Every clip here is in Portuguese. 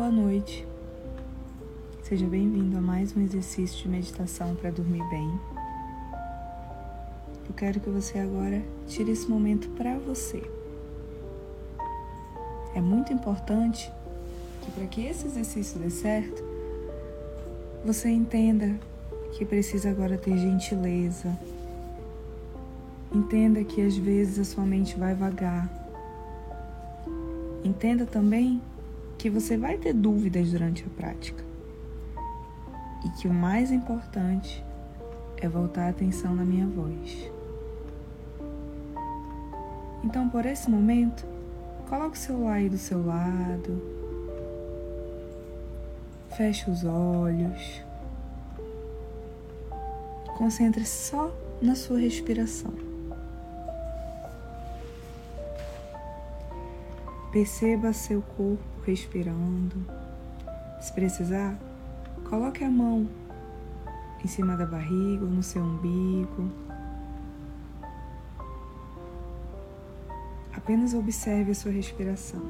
Boa noite. Seja bem-vindo a mais um exercício de meditação para dormir bem. Eu quero que você agora tire esse momento para você. É muito importante que para que esse exercício dê certo, você entenda que precisa agora ter gentileza. Entenda que às vezes a sua mente vai vagar. Entenda também que você vai ter dúvidas durante a prática. E que o mais importante é voltar a atenção na minha voz. Então, por esse momento, coloque o celular aí do seu lado. Feche os olhos. Concentre só na sua respiração. Perceba seu corpo respirando. Se precisar, coloque a mão em cima da barriga ou no seu umbigo. Apenas observe a sua respiração.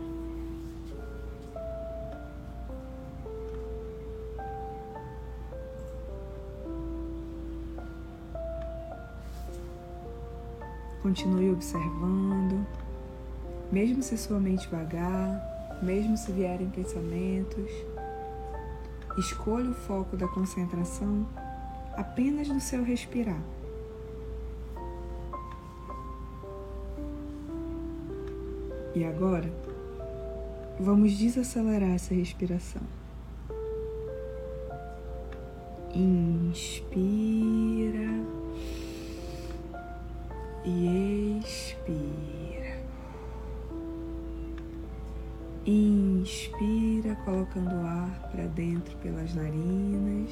Continue observando, mesmo se sua mente vagar, mesmo se vierem pensamentos, escolha o foco da concentração apenas no seu respirar. E agora, vamos desacelerar essa respiração. Inspira e expira. Inspira, colocando o ar para dentro pelas narinas.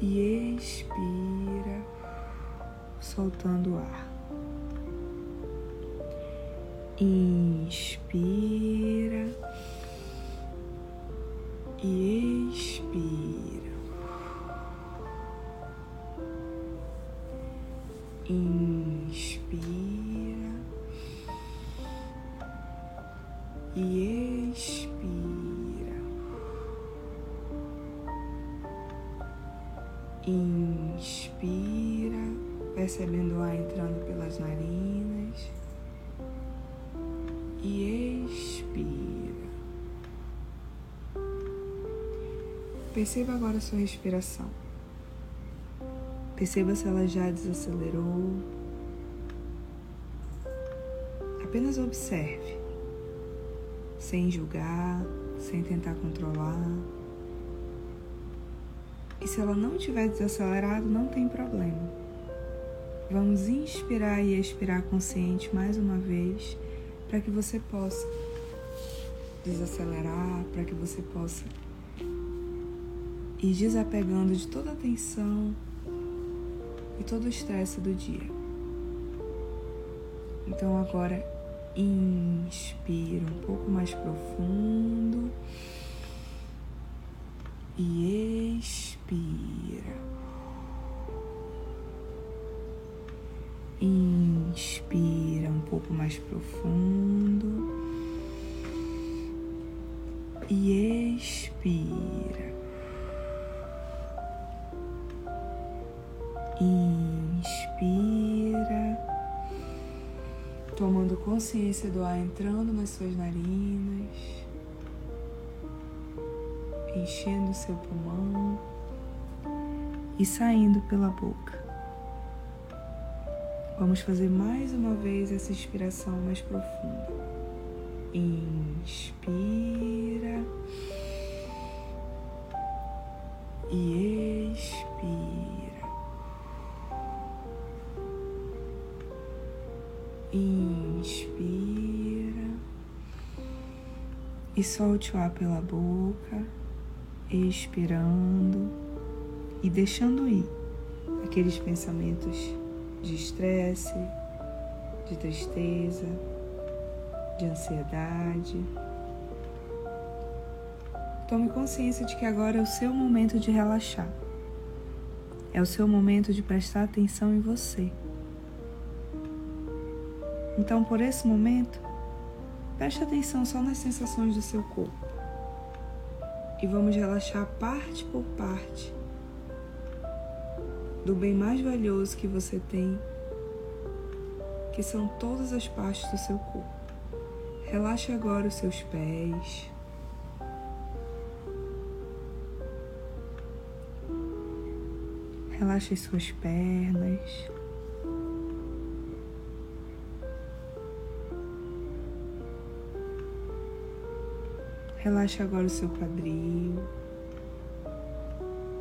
E expira, soltando o ar. Inspira e expira. Inspira e expira. Inspira, percebendo o ar entrando pelas narinas e expira. Perceba agora a sua respiração. Perceba se ela já desacelerou. Apenas observe, sem julgar, sem tentar controlar. E se ela não tiver desacelerado, não tem problema. Vamos inspirar e expirar consciente mais uma vez para que você possa desacelerar, para que você possa ir desapegando de toda a tensão e todo o estresse do dia. Então agora inspira um pouco mais profundo e expira. Inspira um pouco mais profundo e expira. Tomando consciência do ar entrando nas suas narinas, enchendo seu pulmão e saindo pela boca. Vamos fazer mais uma vez essa inspiração mais profunda. Inspira e expira. E solte o ar pela boca, expirando e deixando ir aqueles pensamentos de estresse, de tristeza, de ansiedade. Tome consciência de que agora é o seu momento de relaxar. É o seu momento de prestar atenção em você. Então, por esse momento, Preste atenção só nas sensações do seu corpo. E vamos relaxar parte por parte do bem mais valioso que você tem, que são todas as partes do seu corpo. Relaxe agora os seus pés. Relaxe as suas pernas. Relaxe agora o seu quadril,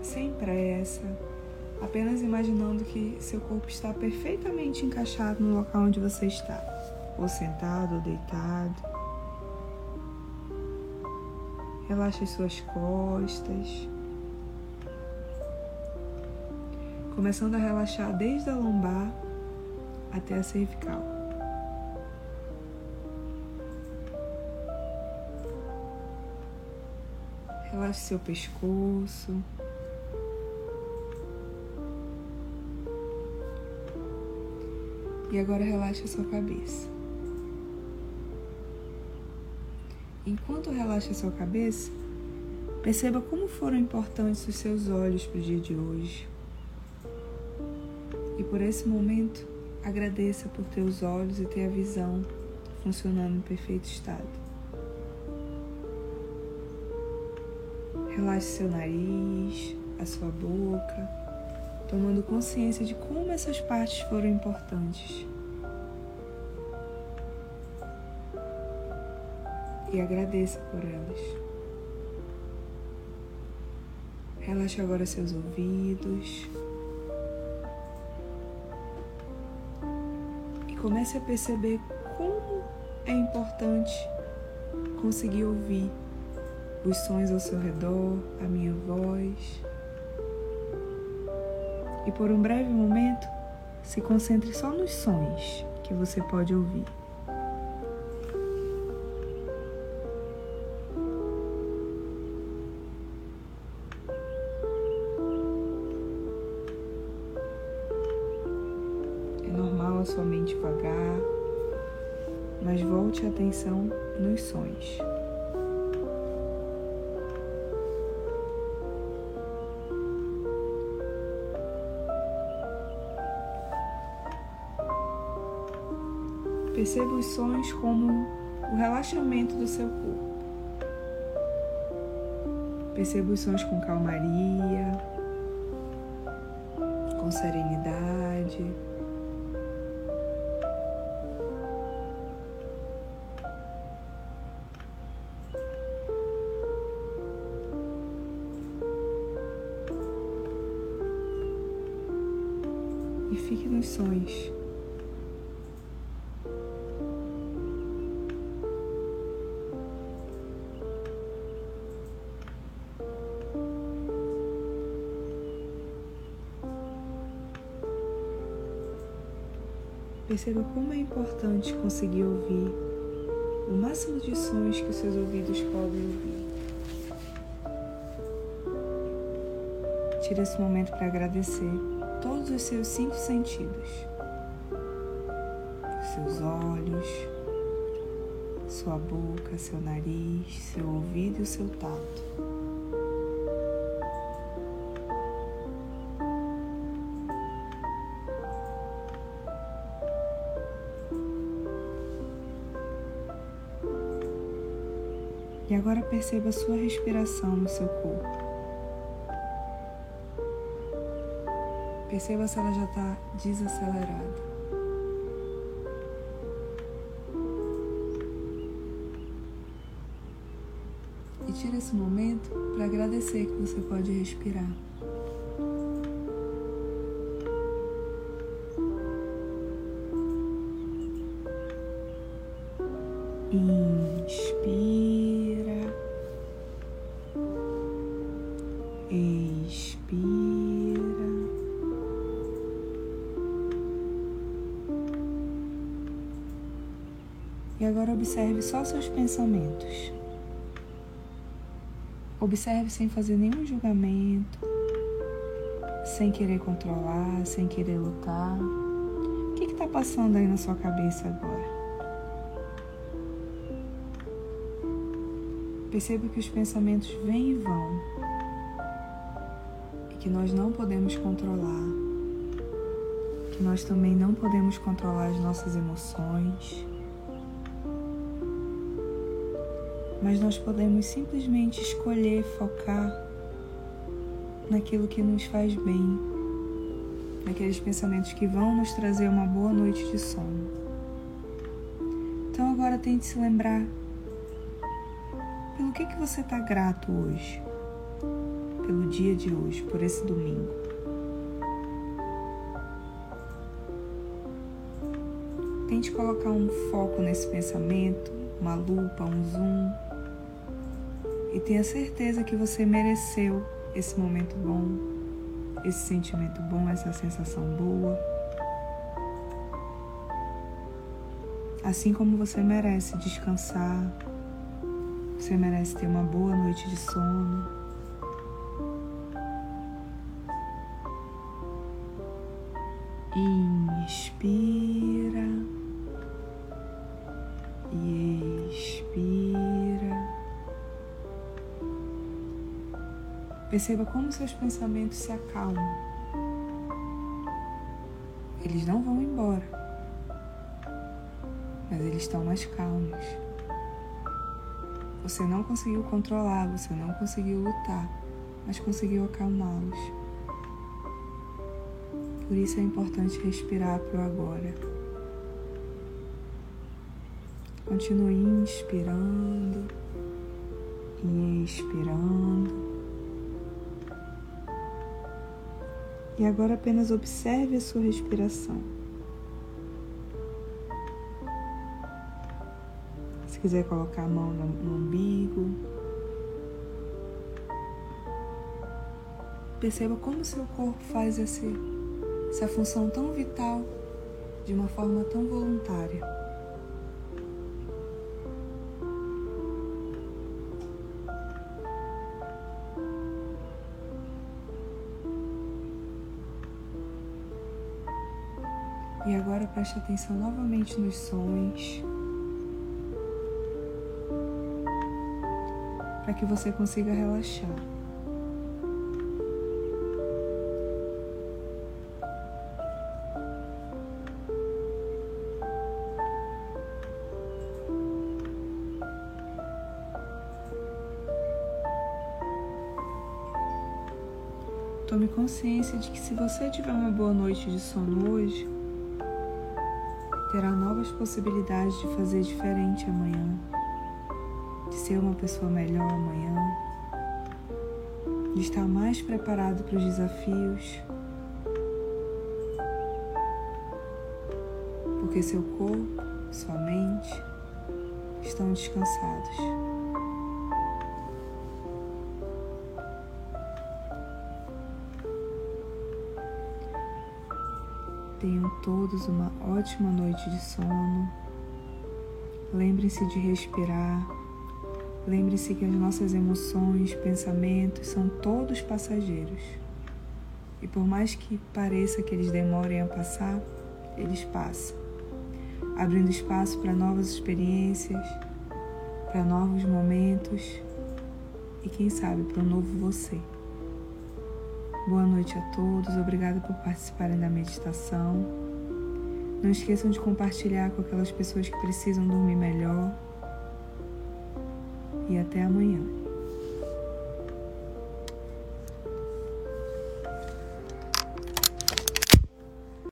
sem pressa, apenas imaginando que seu corpo está perfeitamente encaixado no local onde você está, ou sentado ou deitado. Relaxe as suas costas, começando a relaxar desde a lombar até a cervical. Relaxe seu pescoço. E agora relaxe a sua cabeça. Enquanto relaxa a sua cabeça, perceba como foram importantes os seus olhos para o dia de hoje. E por esse momento, agradeça por ter os olhos e ter a visão funcionando em perfeito estado. Relaxe seu nariz, a sua boca, tomando consciência de como essas partes foram importantes. E agradeça por elas. Relaxe agora seus ouvidos. E comece a perceber como é importante conseguir ouvir os sons ao seu redor, a minha voz. E por um breve momento, se concentre só nos sons que você pode ouvir. É normal a sua mente vagar, mas volte a atenção nos sons. Perceba os sons como o relaxamento do seu corpo. Perceba os sons com calmaria, com serenidade. E fique nos sons. Perceba como é importante conseguir ouvir o máximo de sons que os seus ouvidos podem ouvir. Tire esse momento para agradecer todos os seus cinco sentidos: seus olhos, sua boca, seu nariz, seu ouvido e o seu tato. Agora perceba a sua respiração no seu corpo. Perceba se ela já está desacelerada. E tire esse momento para agradecer que você pode respirar. E agora observe só seus pensamentos. Observe sem fazer nenhum julgamento, sem querer controlar, sem querer lutar. O que está passando aí na sua cabeça agora? Perceba que os pensamentos vêm e vão e que nós não podemos controlar, que nós também não podemos controlar as nossas emoções, mas nós podemos simplesmente escolher focar naquilo que nos faz bem, naqueles pensamentos que vão nos trazer uma boa noite de sono. Então agora tente se lembrar pelo que, que você está grato hoje, pelo dia de hoje, por esse domingo. Tente colocar um foco nesse pensamento, uma lupa, um zoom, e tenha certeza que você mereceu esse momento bom, esse sentimento bom, essa sensação boa. Assim como você merece descansar, você merece ter uma boa noite de sono. Inspira Perceba como seus pensamentos se acalmam. Eles não vão embora, mas eles estão mais calmos. Você não conseguiu controlar, você não conseguiu lutar, mas conseguiu acalmá-los. Por isso é importante respirar para o agora. Continue inspirando e expirando. E agora apenas observe a sua respiração. Se quiser colocar a mão no, umbigo, perceba como seu corpo faz esse, essa função tão vital de uma forma tão voluntária. E agora preste atenção novamente nos sons. Para que você consiga relaxar. Tome consciência de que se você tiver uma boa noite de sono hoje, terá novas possibilidades de fazer diferente amanhã, de ser uma pessoa melhor amanhã, de estar mais preparado para os desafios, porque seu corpo, sua mente estão descansados. Tenham todos uma ótima noite de sono. Lembrem-se de respirar. Lembre-se que as nossas emoções, pensamentos são todos passageiros. E por mais que pareça que eles demorem a passar, eles passam, abrindo espaço para novas experiências, para novos momentos e quem sabe para um novo você. Boa noite a todos, obrigada por participarem da meditação. Não esqueçam de compartilhar com aquelas pessoas que precisam dormir melhor. E até amanhã.